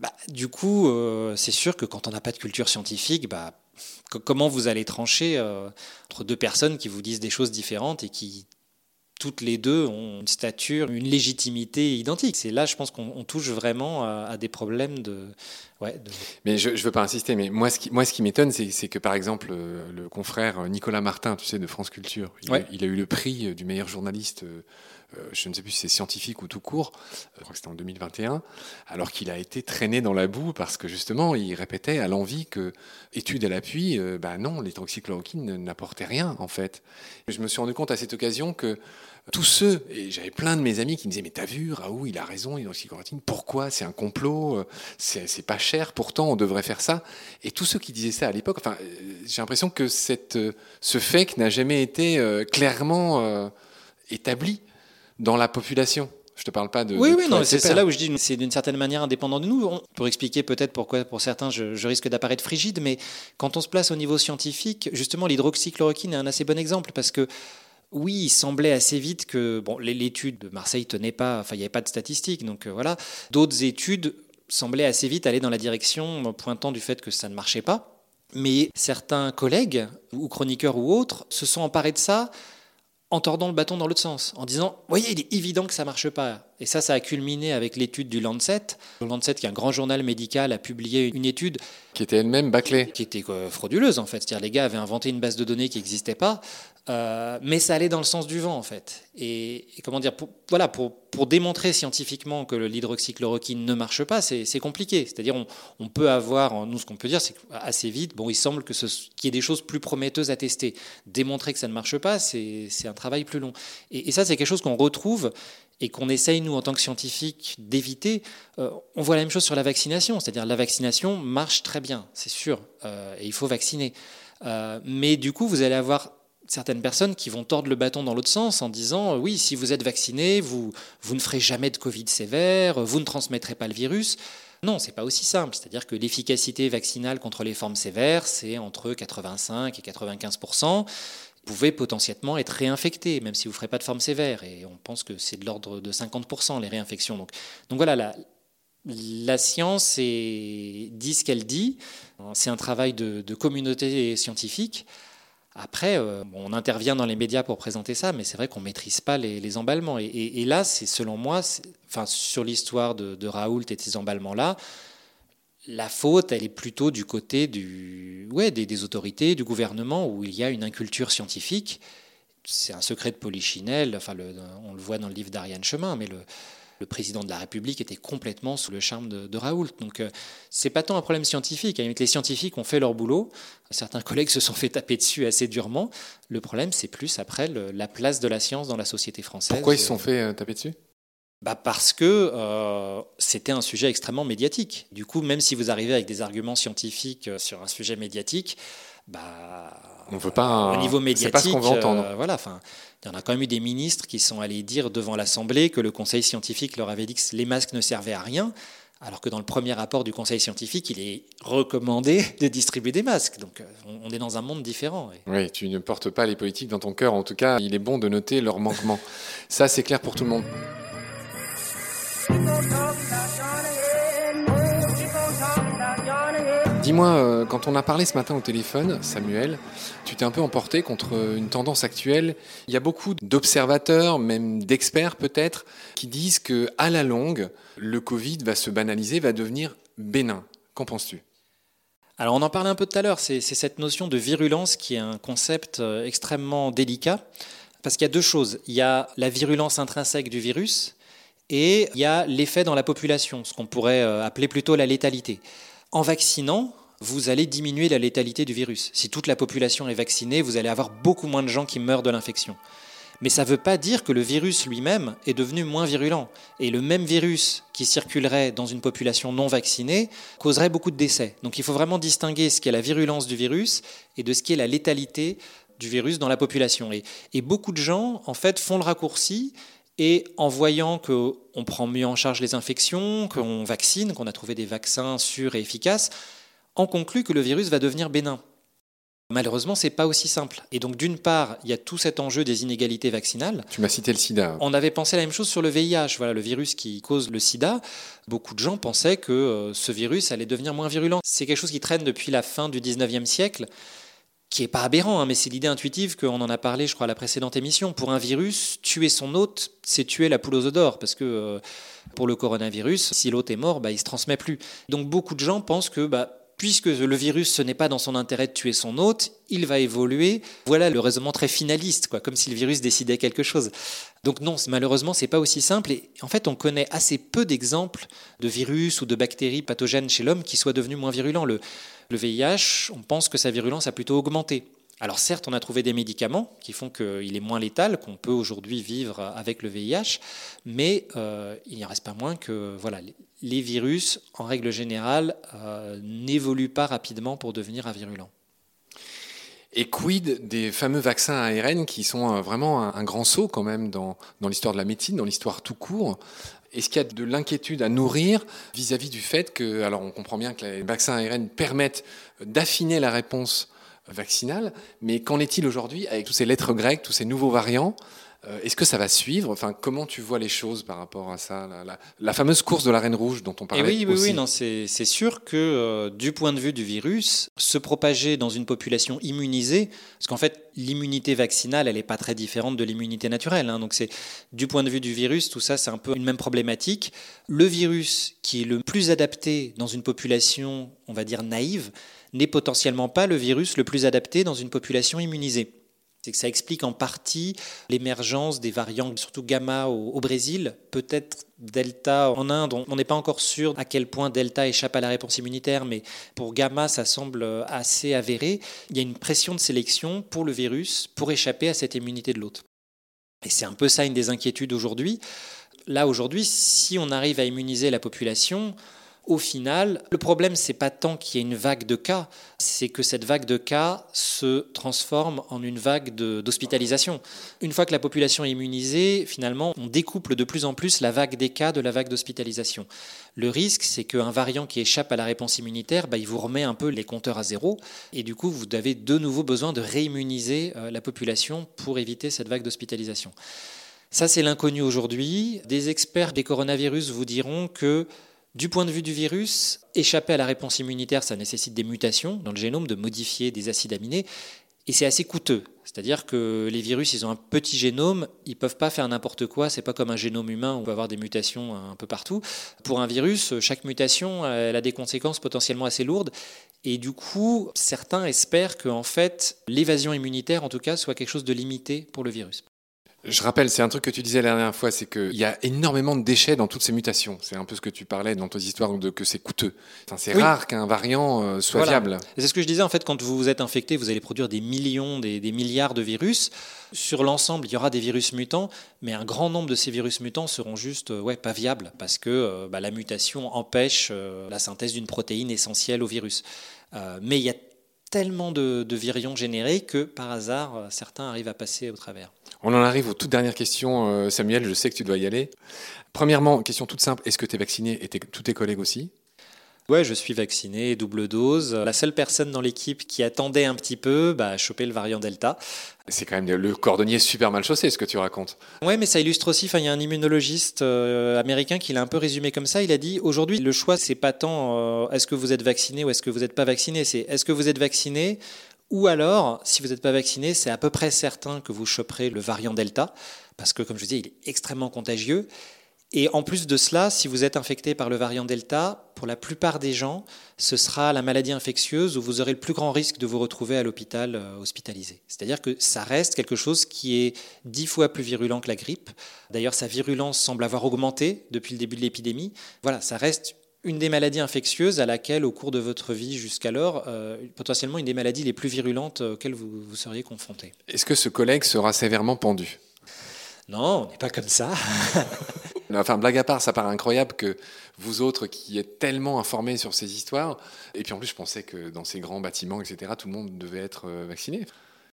bah, du coup, euh, c'est sûr que quand on n'a pas de culture scientifique, bah, comment vous allez trancher euh, entre deux personnes qui vous disent des choses différentes et qui toutes les deux ont une stature, une légitimité identique? C'est là, je pense qu'on touche vraiment à, à, des problèmes de. Ouais, de... Mais je ne veux pas insister, mais moi, ce qui, moi, ce qui m'étonne, c'est que par exemple, le, le, confrère Nicolas Martin, tu sais, de France Culture, il, ouais. il a eu le prix du meilleur journaliste. Euh, je ne sais plus si c'est scientifique ou tout court, je crois que c'était en 2021, alors qu'il a été traîné dans la boue parce que justement, il répétait à l'envie que, étude à l'appui, euh, bah non, l'hydroxychloroquine n'apportait rien en fait. Je me suis rendu compte à cette occasion que tous ceux, et j'avais plein de mes amis qui me disaient Mais t'as vu, Raoult, il a raison, l'hydroxychloroquine, pourquoi C'est un complot, c'est pas cher, pourtant on devrait faire ça. Et tous ceux qui disaient ça à l'époque, enfin, j'ai l'impression que ce fake n'a jamais été euh, clairement euh, établi dans la population. Je te parle pas de. Oui, de oui, non, c'est là où je dis c'est d'une certaine manière indépendant de nous. On, pour expliquer peut-être pourquoi, pour certains, je, je risque d'apparaître frigide, mais quand on se place au niveau scientifique, justement, l'hydroxychloroquine est un assez bon exemple parce que. Oui, il semblait assez vite que bon, l'étude de Marseille tenait pas, enfin il n'y avait pas de statistiques, donc euh, voilà. D'autres études semblaient assez vite aller dans la direction pointant du fait que ça ne marchait pas. Mais certains collègues, ou chroniqueurs ou autres, se sont emparés de ça en tordant le bâton dans l'autre sens, en disant Voyez, il est évident que ça marche pas. Et ça, ça a culminé avec l'étude du Lancet. Le Lancet, qui est un grand journal médical, a publié une étude. Qui était elle-même bâclée. Qui était frauduleuse, en fait. C'est-à-dire, les gars avaient inventé une base de données qui n'existait pas. Euh, mais ça allait dans le sens du vent, en fait. Et, et comment dire, pour, voilà, pour, pour, démontrer scientifiquement que l'hydroxychloroquine ne marche pas, c'est compliqué. C'est-à-dire, on, on, peut avoir, nous, ce qu'on peut dire, c'est qu'assez vite, bon, il semble qu'il y ait des choses plus prometteuses à tester. Démontrer que ça ne marche pas, c'est un travail plus long. Et, et ça, c'est quelque chose qu'on retrouve et qu'on essaye, nous, en tant que scientifiques, d'éviter, euh, on voit la même chose sur la vaccination. C'est-à-dire la vaccination marche très bien, c'est sûr, euh, et il faut vacciner. Euh, mais du coup, vous allez avoir certaines personnes qui vont tordre le bâton dans l'autre sens en disant oui, si vous êtes vacciné, vous, vous ne ferez jamais de Covid sévère, vous ne transmettrez pas le virus. Non, c'est pas aussi simple. C'est-à-dire que l'efficacité vaccinale contre les formes sévères, c'est entre 85 et 95 pouvez potentiellement être réinfecté, même si vous ne ferez pas de forme sévère. Et on pense que c'est de l'ordre de 50% les réinfections. Donc, donc voilà, la, science dit ce qu'elle dit. C'est un travail de, communauté scientifique. Après, euh, on intervient dans les médias pour présenter ça, mais c'est vrai qu'on ne maîtrise pas les, emballements. Et là, c'est selon moi, enfin, sur l'histoire de, de Raoult et de ces emballements-là, la faute, elle est plutôt du côté du, des, autorités, du gouvernement, où il y a une inculture scientifique. C'est un secret de Polichinelle, enfin on le voit dans le livre d'Ariane Chemin, mais le, président de la République était complètement sous le charme de, Raoult. Donc, euh, c'est pas tant un problème scientifique. À les scientifiques ont fait leur boulot. Certains collègues se sont fait taper dessus assez durement. Le problème, c'est plus après la place de la science dans la société française. Pourquoi ils se sont fait euh, taper dessus? Bah parce que euh, c'était un sujet extrêmement médiatique. Du coup, même si vous arrivez avec des arguments scientifiques euh, sur un sujet médiatique, bah, on veut pas. Au niveau médiatique, pas ce qu'on veut entendre. Euh, voilà, enfin, il y en a quand même eu des ministres qui sont allés dire devant l'Assemblée que le Conseil scientifique leur avait dit que les masques ne servaient à rien. Alors que dans le premier rapport du Conseil scientifique, il est recommandé de distribuer des masques. Donc on est dans un monde différent. Oui, tu ne portes pas les politiques dans ton cœur. En tout cas, il est bon de noter leur manquement. Ça, c'est clair pour tout le monde. Dis-moi, euh, quand on a parlé ce matin au téléphone, Samuel, tu t'es un peu emporté contre une tendance actuelle. Il y a beaucoup d'observateurs, même d'experts peut-être, qui disent que à la longue, le Covid va se banaliser, va devenir bénin. Qu'en penses-tu? Alors on en parlait un peu tout à l'heure, c'est cette notion de virulence qui est un concept euh, extrêmement délicat, parce qu'il y a deux choses. Il y a la virulence intrinsèque du virus, et il y a l'effet dans la population, ce qu'on pourrait euh, appeler plutôt la létalité. En vaccinant, vous allez diminuer la létalité du virus. Si toute la population est vaccinée, vous allez avoir beaucoup moins de gens qui meurent de l'infection. Mais ça ne veut pas dire que le virus lui-même est devenu moins virulent. Et le même virus qui circulerait dans une population non vaccinée causerait beaucoup de décès. Donc il faut vraiment distinguer ce qu'est la virulence du virus et de ce qu'est la létalité du virus dans la population. Et, et beaucoup de gens, en fait, font le raccourci et en voyant qu'on prend mieux en charge les infections, qu'on vaccine, qu'on a trouvé des vaccins sûrs et efficaces, on conclut que le virus va devenir bénin. Malheureusement, c'est pas aussi simple. Et donc, d'une part, il y a tout cet enjeu des inégalités vaccinales. Tu m'as cité le sida. On avait pensé la même chose sur le VIH, voilà, le virus qui cause le sida. Beaucoup de gens pensaient que euh, ce virus allait devenir moins virulent. C'est quelque chose qui traîne depuis la fin du 19e siècle qui est pas aberrant, hein, mais c'est l'idée intuitive qu'on en a parlé, je crois, à la précédente émission. Pour un virus, tuer son hôte, c'est tuer la poule aux d'or, parce que euh, pour le coronavirus, si l'hôte est mort, bah, il se transmet plus. Donc beaucoup de gens pensent que bah, puisque le virus, ce n'est pas dans son intérêt de tuer son hôte, il va évoluer. Voilà le raisonnement très finaliste, quoi, comme si le virus décidait quelque chose. Donc non, malheureusement, c'est pas aussi simple. Et en fait, on connaît assez peu d'exemples de virus ou de bactéries pathogènes chez l'homme qui soient devenus moins virulents. Le, le VIH, on pense que sa virulence a plutôt augmenté. Alors certes, on a trouvé des médicaments qui font qu'il est moins létal, qu'on peut aujourd'hui vivre avec le VIH, mais euh, il n'y reste pas moins que voilà, les virus, en règle générale, euh, n'évoluent pas rapidement pour devenir avirulents. Et quid des fameux vaccins ARN qui sont euh, vraiment un, grand saut quand même dans, dans l'histoire de la médecine, dans l'histoire tout court? Est-ce qu'il y a de l'inquiétude à nourrir vis-à-vis du fait que, alors on comprend bien que les vaccins ARN permettent d'affiner la réponse vaccinale, mais qu'en est-il aujourd'hui avec tous ces lettres grecques, tous ces nouveaux variants? Est-ce que ça va suivre? Enfin, comment tu vois les choses par rapport à ça? La, fameuse course de la Reine Rouge dont on parlait. oui, oui, oui, non, c'est sûr que euh, du point de vue du virus, se propager dans une population immunisée, parce qu'en fait, l'immunité vaccinale, elle n'est pas très différente de l'immunité naturelle. Hein, donc, c'est du point de vue du virus, tout ça, c'est un peu une même problématique. Le virus qui est le plus adapté dans une population, on va dire naïve, n'est potentiellement pas le virus le plus adapté dans une population immunisée. C'est que ça explique en partie l'émergence des variants, surtout gamma au, Brésil, peut-être delta en Inde. On n'est pas encore sûr à quel point delta échappe à la réponse immunitaire, mais pour gamma, ça semble assez avéré. Il y a une pression de sélection pour le virus pour échapper à cette immunité de l'autre. Et c'est un peu ça une des inquiétudes aujourd'hui. Là, aujourd'hui, si on arrive à immuniser la population, au final, le problème, c'est pas tant qu'il y ait une vague de cas, c'est que cette vague de cas se transforme en une vague d'hospitalisation. Une fois que la population est immunisée, finalement, on découple de plus en plus la vague des cas de la vague d'hospitalisation. Le risque, c'est qu'un variant qui échappe à la réponse immunitaire, bah, il vous remet un peu les compteurs à zéro, et du coup, vous avez de nouveau besoin de réimmuniser euh, la population pour éviter cette vague d'hospitalisation. Ça, c'est l'inconnu aujourd'hui. Des experts des coronavirus vous diront que du point de vue du virus, échapper à la réponse immunitaire, ça nécessite des mutations dans le génome, de modifier des acides aminés. Et c'est assez coûteux. C'est-à-dire que les virus, ils ont un petit génome, ils peuvent pas faire n'importe quoi. C'est pas comme un génome humain on peut avoir des mutations un peu partout. Pour un virus, chaque mutation, elle a des conséquences potentiellement assez lourdes. Et du coup, certains espèrent que en fait, l'évasion immunitaire, en tout cas, soit quelque chose de limité pour le virus. Je rappelle, c'est un truc que tu disais la dernière fois, c'est qu'il y a énormément de déchets dans toutes ces mutations. C'est un peu ce que tu parlais dans tes histoires de que c'est coûteux. Enfin, c'est Oui. rare qu'un variant euh, soit Voilà. viable. C'est ce que je disais, en fait, quand vous vous êtes infecté, vous allez produire des millions, des, des milliards de virus. Sur l'ensemble, il y aura des virus mutants, mais un grand nombre de ces virus mutants seront juste euh, ouais, pas viables, parce que euh, bah, la mutation empêche euh, la synthèse d'une protéine essentielle au virus. Euh, mais il y a tellement de, virions générés que, par hasard, euh, certains arrivent à passer au travers. On en arrive aux toutes dernières questions, euh, Samuel. Je sais que tu dois y aller. Premièrement, question toute simple est-ce que tu es vacciné et tous tes collègues aussi? Ouais, je suis vacciné, double dose. La seule personne dans l'équipe qui attendait un petit peu bah, a chopé le variant Delta. C'est quand même le cordonnier super mal chaussé, ce que tu racontes. Ouais, mais ça illustre aussi. Il y a un immunologiste euh, américain qui l'a un peu résumé comme ça. Il a dit aujourd'hui, le choix, c'est pas tant euh, est-ce que vous êtes vacciné ou est-ce que vous n'êtes pas vacciné? C'est est-ce que vous êtes vacciné ou alors, si vous n'êtes pas vacciné, c'est à peu près certain que vous choperez le variant Delta, parce que, comme je disais, il est extrêmement contagieux. Et en plus de cela, si vous êtes infecté par le variant Delta, pour la plupart des gens, ce sera la maladie infectieuse où vous aurez le plus grand risque de vous retrouver à l'hôpital euh, hospitalisé. C'est-à-dire que ça reste quelque chose qui est dix fois plus virulent que la grippe. D'ailleurs, sa virulence semble avoir augmenté depuis le début de l'épidémie. Voilà, ça reste une des maladies infectieuses à laquelle, au cours de votre vie jusqu'alors, euh, potentiellement une des maladies les plus virulentes auxquelles vous, vous seriez confronté. Est-ce que ce collègue sera sévèrement pendu? Non, on n'est pas comme ça. Enfin, blague à part, ça paraît incroyable que vous autres qui êtes tellement informés sur ces histoires, et puis en plus je pensais que dans ces grands bâtiments, etc., tout le monde devait être euh, vacciné.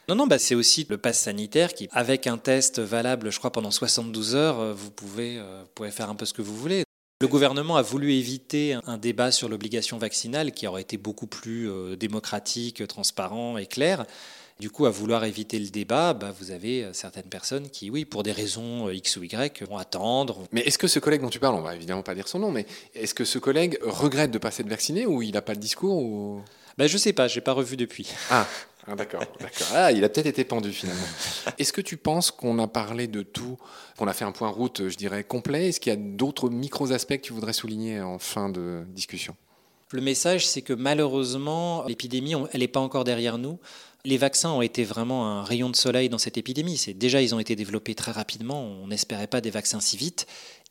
Non, non, bah c'est aussi le pass sanitaire qui, avec un test valable, je crois, pendant 72 heures, euh, vous pouvez, euh, vous pouvez faire un peu ce que vous voulez. Le gouvernement a voulu éviter un débat sur l'obligation vaccinale qui aurait été beaucoup plus démocratique, transparent et clair. Du coup, à vouloir éviter le débat, bah, vous avez euh, certaines personnes qui, oui, pour des raisons euh, X ou Y, vont attendre. Mais est-ce que ce collègue dont tu parles, on va évidemment pas dire son nom, mais est-ce que ce collègue regrette de passer de vacciner ou il n'a pas le discours ou... Bah, je sais pas, j'ai pas revu depuis. Ah, ah, d'accord, d'accord. Ah, il a peut-être été pendu finalement. Est-ce que tu penses qu'on a parlé de tout, qu'on a fait un point route, je dirais, complet? Est-ce qu'il y a d'autres micros aspects que tu voudrais souligner en fin de discussion? Le message, c'est que malheureusement, l'épidémie, elle n'est pas encore derrière nous. Les vaccins ont été vraiment un rayon de soleil dans cette épidémie. C'est déjà, ils ont été développés très rapidement. On n'espérait pas des vaccins si vite.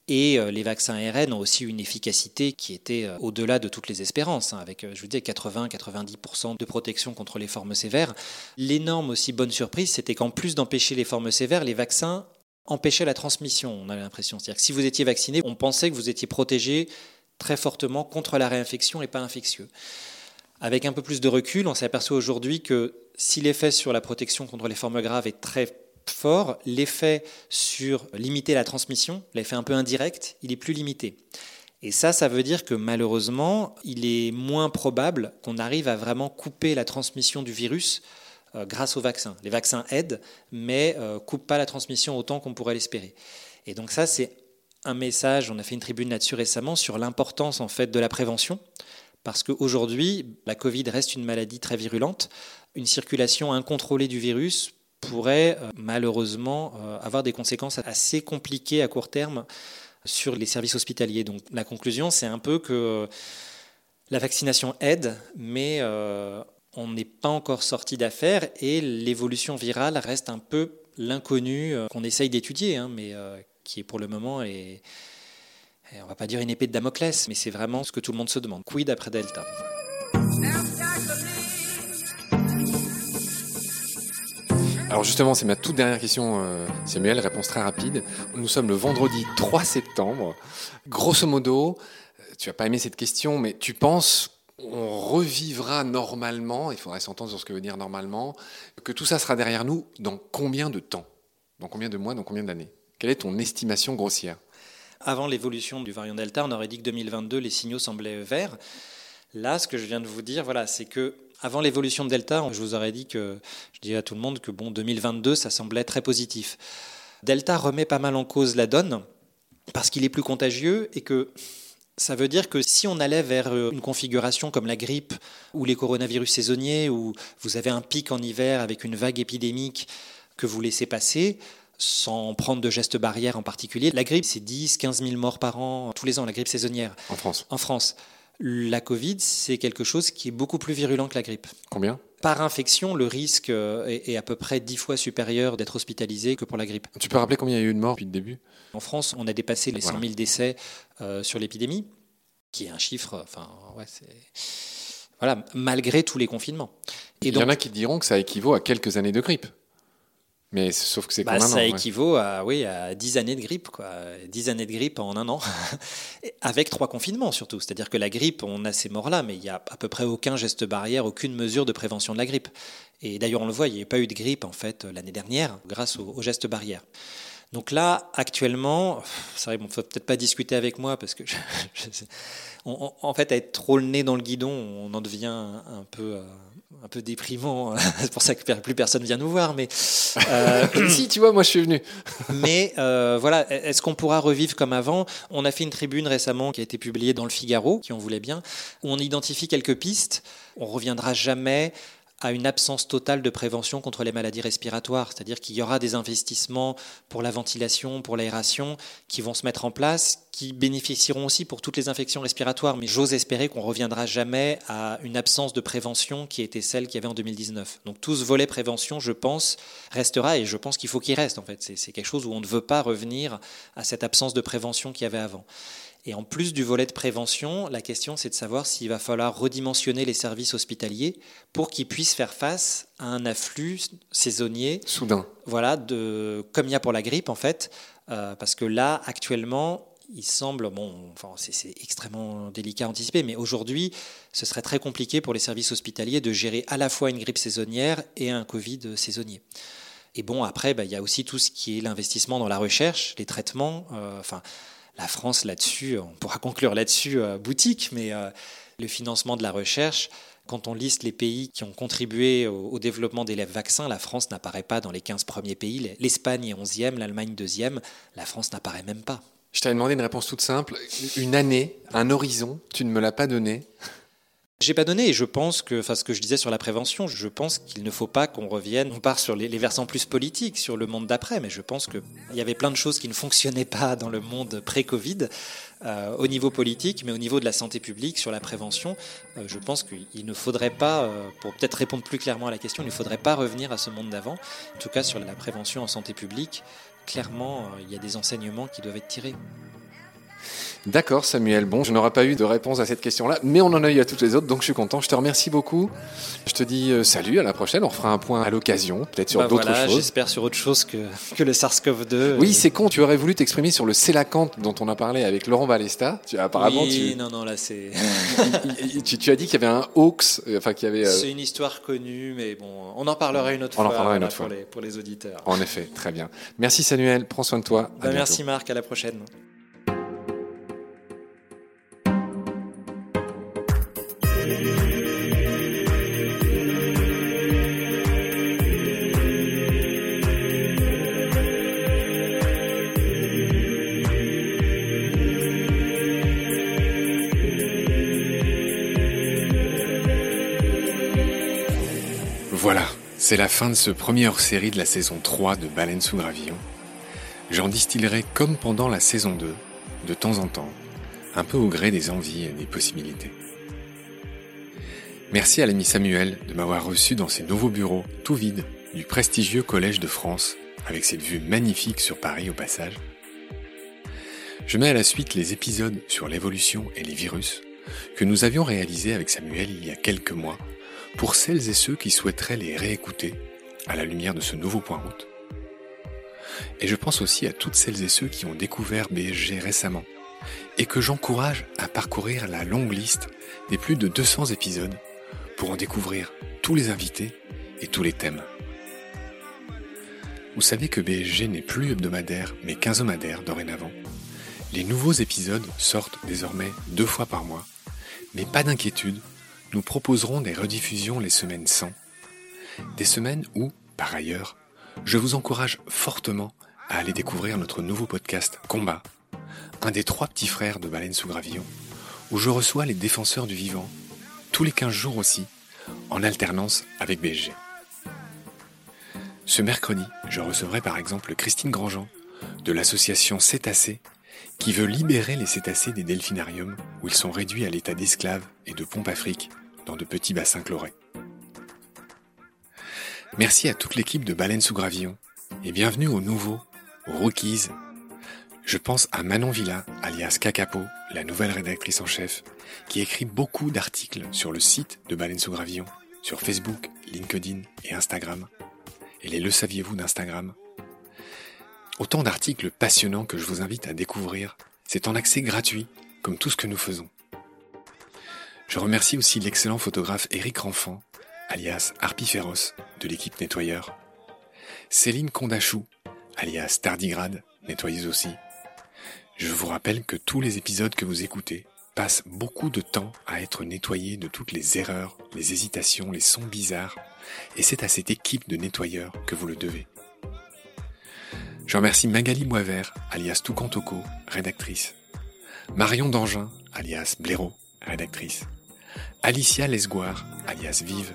Et euh, les vaccins ARN ont aussi une efficacité qui était euh, au-delà de toutes les espérances, hein, avec, euh, je vous dis, 80-90% de protection contre les formes sévères. L'énorme aussi bonne surprise, c'était qu'en plus d'empêcher les formes sévères, les vaccins empêchaient la transmission, on avait l'impression. C'est-à-dire que si vous étiez vacciné, on pensait que vous étiez protégé très fortement contre la réinfection et pas infectieux. Avec un peu plus de recul, on aperçu aujourd'hui que si l'effet sur la protection contre les formes graves est très fort, l'effet sur limiter la transmission, l'effet un peu indirect, il est plus limité. Et ça, ça veut dire que malheureusement, il est moins probable qu'on arrive à vraiment couper la transmission du virus euh, grâce aux vaccins. Les vaccins aident, mais euh, coupent pas la transmission autant qu'on pourrait l'espérer. Et donc ça, c'est un message. On a fait une tribune là-dessus récemment sur l'importance en fait de la prévention, parce qu'aujourd'hui, la Covid reste une maladie très virulente. Une circulation incontrôlée du virus pourrait euh, malheureusement euh, avoir des conséquences assez compliquées à court terme sur les services hospitaliers. Donc la conclusion, c'est un peu que euh, la vaccination aide, mais on n'est pas encore sorti d'affaire et l'évolution virale reste un peu l'inconnu qu'on essaye d'étudier, hein, mais qui est pour le moment, et, et on va pas dire une épée de Damoclès, mais c'est vraiment ce que tout le monde se demande. Quid après Delta? Alors justement, c'est ma toute dernière question, euh, Samuel, réponse très rapide. Nous sommes le vendredi 3 septembre. Grosso modo, euh, tu vas pas aimer cette question, mais tu penses on revivra normalement, il faudrait s'entendre sur ce que veut dire normalement, que tout ça sera derrière nous dans combien de temps? Dans combien de mois? Dans combien d'années? Quelle est ton estimation grossière? Avant l'évolution du variant Delta, on aurait dit que 2022, les signaux semblaient verts. Là, ce que je viens de vous dire, voilà, c'est que avant l'évolution de Delta, je vous aurais dit que, je dis à tout le monde que bon, 2022, ça semblait très positif. Delta remet pas mal en cause la donne parce qu'il est plus contagieux et que Ça veut dire que si on allait vers euh, une configuration comme la grippe ou les coronavirus saisonniers, où vous avez un pic en hiver avec une vague épidémique que vous laissez passer, sans prendre de gestes barrières en particulier, la grippe, c'est 10, 15 000 morts par an tous les ans, la grippe saisonnière. En France. En France. La Covid, c'est quelque chose qui est beaucoup plus virulent que la grippe. Combien? Par infection, le risque euh, est, à peu près 10 fois supérieur d'être hospitalisé que pour la grippe. Tu peux rappeler combien il y a eu de morts depuis le début? En France, on a dépassé les 100 000 Voilà. décès euh, sur l'épidémie, qui est un chiffre, enfin, ouais, c'est. Voilà, malgré tous les confinements. Et Il y en a qui diront que ça équivaut à quelques années de grippe. Mais sauf que c'est Bah, ça an. ouais. équivaut à, oui, à 10 années de grippe, quoi. 10 années de grippe en un an, avec trois confinements surtout. C'est-à-dire que la grippe, on a ces morts-là, mais il n'y a à peu près aucun geste barrière, aucune mesure de prévention de la grippe. Et d'ailleurs, on le voit, il n'y a pas eu de grippe en fait l'année dernière grâce aux, aux gestes barrières. Donc là, actuellement, c'est vrai, bon, faut peut-être pas discuter avec moi parce que, je- je- on- on- en fait, à être trop le nez dans le guidon, on en devient un, un peu, euh, un peu déprimant. c'est pour ça que plus personne vient nous voir, mais. euh, si, tu vois, moi je suis venu. mais euh, voilà, est-ce qu'on pourra revivre comme avant? On a fait une tribune récemment qui a été publiée dans le Figaro, qui en voulait bien, où on identifie quelques pistes. On reviendra jamais à une absence totale de prévention contre les maladies respiratoires, c'est-à-dire qu'il y aura des investissements pour la ventilation, pour l'aération, qui vont se mettre en place, qui bénéficieront aussi pour toutes les infections respiratoires. Mais j'ose espérer qu'on reviendra jamais à une absence de prévention qui était celle qu'il y avait en 2019. Donc tout ce volet prévention, je pense, restera et je pense qu'il faut qu'il reste. En fait, c'est quelque chose où on ne veut pas revenir à cette absence de prévention qu'il y avait avant. Et en plus du volet de prévention, la question c'est de savoir s'il va falloir redimensionner les services hospitaliers pour qu'ils puissent faire face à un afflux saisonnier Soudain. voilà, de, comme il y a pour la grippe en fait, euh, parce que là, actuellement, il semble, bon, enfin, c'est extrêmement délicat à anticiper, mais aujourd'hui, ce serait très compliqué pour les services hospitaliers de gérer à la fois une grippe saisonnière et un Covid saisonnier. Et bon, après, bah, il y a aussi tout ce qui est l'investissement dans la recherche, les traitements. euh, Enfin, la France là-dessus, on pourra conclure là-dessus euh, boutique, mais euh, le financement de la recherche, quand on liste les pays qui ont contribué au, au développement des vaccins, la France n'apparaît pas dans les 15 premiers pays. L'Espagne est 11e, l'Allemagne 2e, la France n'apparaît même pas. Je t'avais demandé une réponse toute simple. Une année, un horizon, tu ne me l'as pas donné. J'ai pas donné et je pense que, enfin ce que je disais sur la prévention, je pense qu'il ne faut pas qu'on revienne, on part sur les, versants plus politiques, sur le monde d'après, mais je pense qu'il y avait plein de choses qui ne fonctionnaient pas dans le monde pré-Covid euh, au niveau politique, mais au niveau de la santé publique, sur la prévention, euh, je pense qu'il ne faudrait pas, euh, pour peut-être répondre plus clairement à la question, il ne faudrait pas revenir à ce monde d'avant. En tout cas sur la prévention en santé publique, clairement, il y a des enseignements qui doivent être tirés. D'accord, Samuel. Bon, je n'aurai pas eu de réponse à cette question-là, mais on en a eu à toutes les autres, donc je suis content. Je te remercie beaucoup. Je te dis euh, salut, à la prochaine. On fera un point à l'occasion, peut-être sur Bah d'autres voilà, choses. J'espère sur autre chose que, que le SARS-CoV-2. Oui, c'est con, tu aurais voulu t'exprimer sur le sélacanthe dont on a parlé avec Laurent Balesta. Tu, apparemment, oui, tu, non, non, là c'est. tu, tu as dit qu'il y avait un hoax, euh, enfin qu'il y avait... euh, C'est une histoire connue, mais bon, on en parlera une autre On en fois. parlera une autre pour fois. Les, pour les auditeurs. En effet, très bien. Merci Samuel, prends soin de toi. Bah, merci Marc, à la prochaine. C'est la fin de ce premier hors-série de la saison 3 de Baleine sous gravillon. J'en distillerai comme pendant la saison 2, de temps en temps, un peu au gré des envies et des possibilités. Merci à l'ami Samuel de m'avoir reçu dans ses nouveaux bureaux, tout vides, du prestigieux Collège de France, avec cette vue magnifique sur Paris au passage. Je mets à la suite les épisodes sur l'évolution et les virus que nous avions réalisés avec Samuel il y a quelques mois pour celles et ceux qui souhaiteraient les réécouter à la lumière de ce nouveau point route. Et je pense aussi à toutes celles et ceux qui ont découvert BSG récemment et que j'encourage à parcourir la longue liste des plus de 200 épisodes pour en découvrir tous les invités et tous les thèmes. Vous savez que BSG n'est plus hebdomadaire mais quinzomadaire dorénavant. Les nouveaux épisodes sortent désormais deux fois par mois, mais pas d'inquiétude, nous proposerons des rediffusions les semaines sans. Des semaines où, par ailleurs, je vous encourage fortement à aller découvrir notre nouveau podcast Combat, un des trois petits frères de Baleine sous Gravillon, où je reçois les défenseurs du vivant, tous les 15 jours aussi, en alternance avec BSG. Ce mercredi, je recevrai par exemple Christine Grandjean de l'association Cétacés qui veut libérer les cétacés des delphinariums où ils sont réduits à l'état d'esclaves et de pompes afriques dans de petits bassins chlorés. Merci à toute l'équipe de Baleines sous Gravillon et bienvenue aux nouveaux, aux rookies. Je pense à Manon Villa, alias Cacapo, la nouvelle rédactrice en chef, qui écrit beaucoup d'articles sur le site de Baleines sous Gravillon, sur Facebook, LinkedIn et Instagram. Et les Le saviez-vous d'Instagram? Autant d'articles passionnants que je vous invite à découvrir. C'est en accès gratuit, comme tout ce que nous faisons. Je remercie aussi l'excellent photographe Eric Renfant, alias Harpy Féroce, de l'équipe Nettoyeur. Céline Condachou, alias Tardigrade, nettoyeuse aussi. Je vous rappelle que tous les épisodes que vous écoutez passent beaucoup de temps à être nettoyés de toutes les erreurs, les hésitations, les sons bizarres, et c'est à cette équipe de nettoyeurs que vous le devez. Je remercie Magali Boisvert, alias Toucantoko, rédactrice. Marion Dangin, alias Blaireau, rédactrice. Alicia Lesgoire, alias Vive,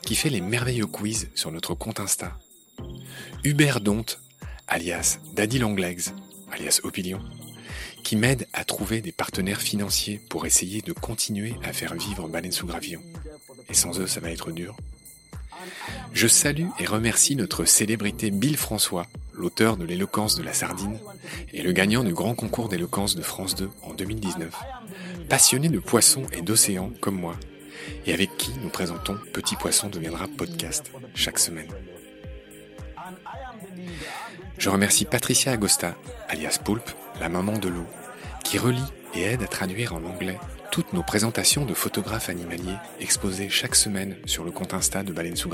qui fait les merveilleux quiz sur notre compte Insta. Hubert Donte, alias Daddy Longlegs, alias Opilion, qui m'aide à trouver des partenaires financiers pour essayer de continuer à faire vivre Baleine sous Gravillon. Et sans eux, ça va être dur. Je salue et remercie notre célébrité Bill François, l'auteur de l'éloquence de la sardine et le gagnant du grand concours d'éloquence de France 2 en 2019, passionné de poissons et d'océans comme moi, et avec qui nous présentons Petit Poisson deviendra podcast chaque semaine. Je remercie Patricia Agosta, alias Poulpe, la maman de l'eau, qui relie et aide à traduire en anglais toutes nos présentations de photographes animaliers exposées chaque semaine sur le compte Insta de Baleine sous.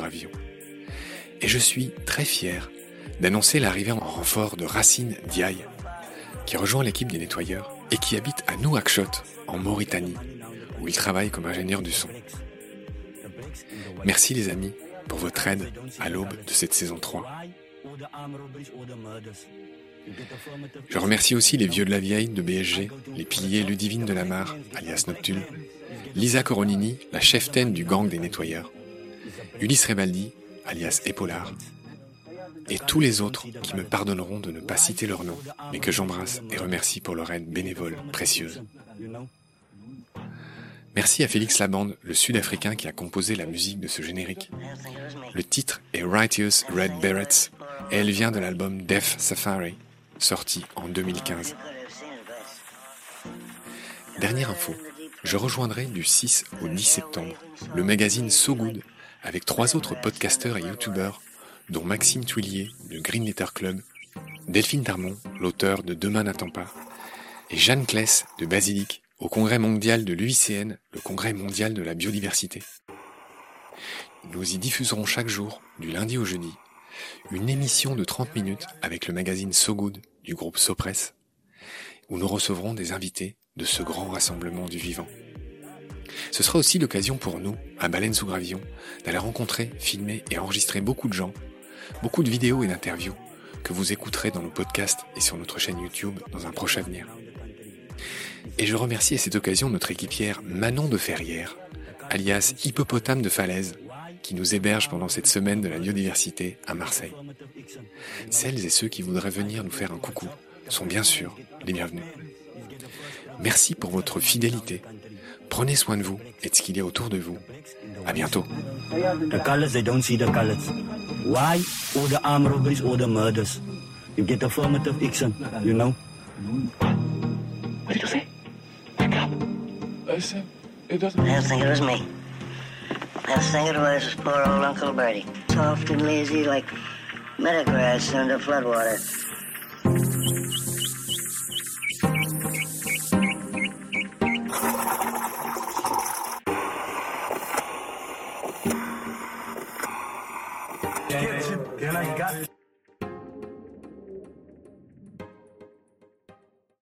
Et je suis très fier d'annoncer l'arrivée en renfort de Racine Diaye, qui rejoint l'équipe des nettoyeurs et qui habite à Nouakchott, en Mauritanie, où il travaille comme ingénieur du son. Merci les amis pour votre aide à l'aube de cette saison 3. Je remercie aussi les vieux de la vieille de BSG, les piliers Ludivine de la Mare, alias Noctule, Lisa Coronini, la chef-taine du gang des nettoyeurs, Ulysse Rebaldi, alias Épaulard, et tous les autres qui me pardonneront de ne pas citer leur nom, mais que j'embrasse et remercie pour leur aide bénévole précieuse. Merci à Félix Labande, le Sud-Africain qui a composé la musique de ce générique. Le titre est Righteous Red Berets et elle vient de l'album Death Safari, sorti en 2015. Dernière info, je rejoindrai du 6 au 10 septembre le magazine So Good avec trois autres podcasteurs et youtubeurs dont Maxime Tuillier de Green Letter Club, Delphine Darmon, l'auteur de Demain n'attend pas, et Jeanne Kless de Basilic au congrès mondial de l'UICN, le congrès mondial de la biodiversité. Nous y diffuserons chaque jour, du lundi au jeudi, une émission de 30 minutes avec le magazine So Good du groupe Sopress, où nous recevrons des invités de ce grand rassemblement du vivant. Ce sera aussi l'occasion pour nous, à Baleine sous Gravillon, d'aller rencontrer, filmer et enregistrer beaucoup de gens beaucoup de vidéos et d'interviews que vous écouterez dans nos podcasts et sur notre chaîne YouTube dans un proche avenir. Et je remercie à cette occasion notre équipière Manon de Ferrière, alias Hippopotame de Falaise, qui nous héberge pendant cette semaine de la biodiversité à Marseille. Celles et ceux qui voudraient venir nous faire un coucou sont bien sûr les bienvenus. Merci pour votre fidélité. Prenez soin de vous et de ce qu'il y a autour de vous. À bientôt. Why? All the armed robberies, all the murders? You get affirmative action, you know? What did you say? Wake up. I said, it doesn't... I don't think it was me. I think it was poor old Uncle Bertie. Soft and lazy like metagrass under floodwater.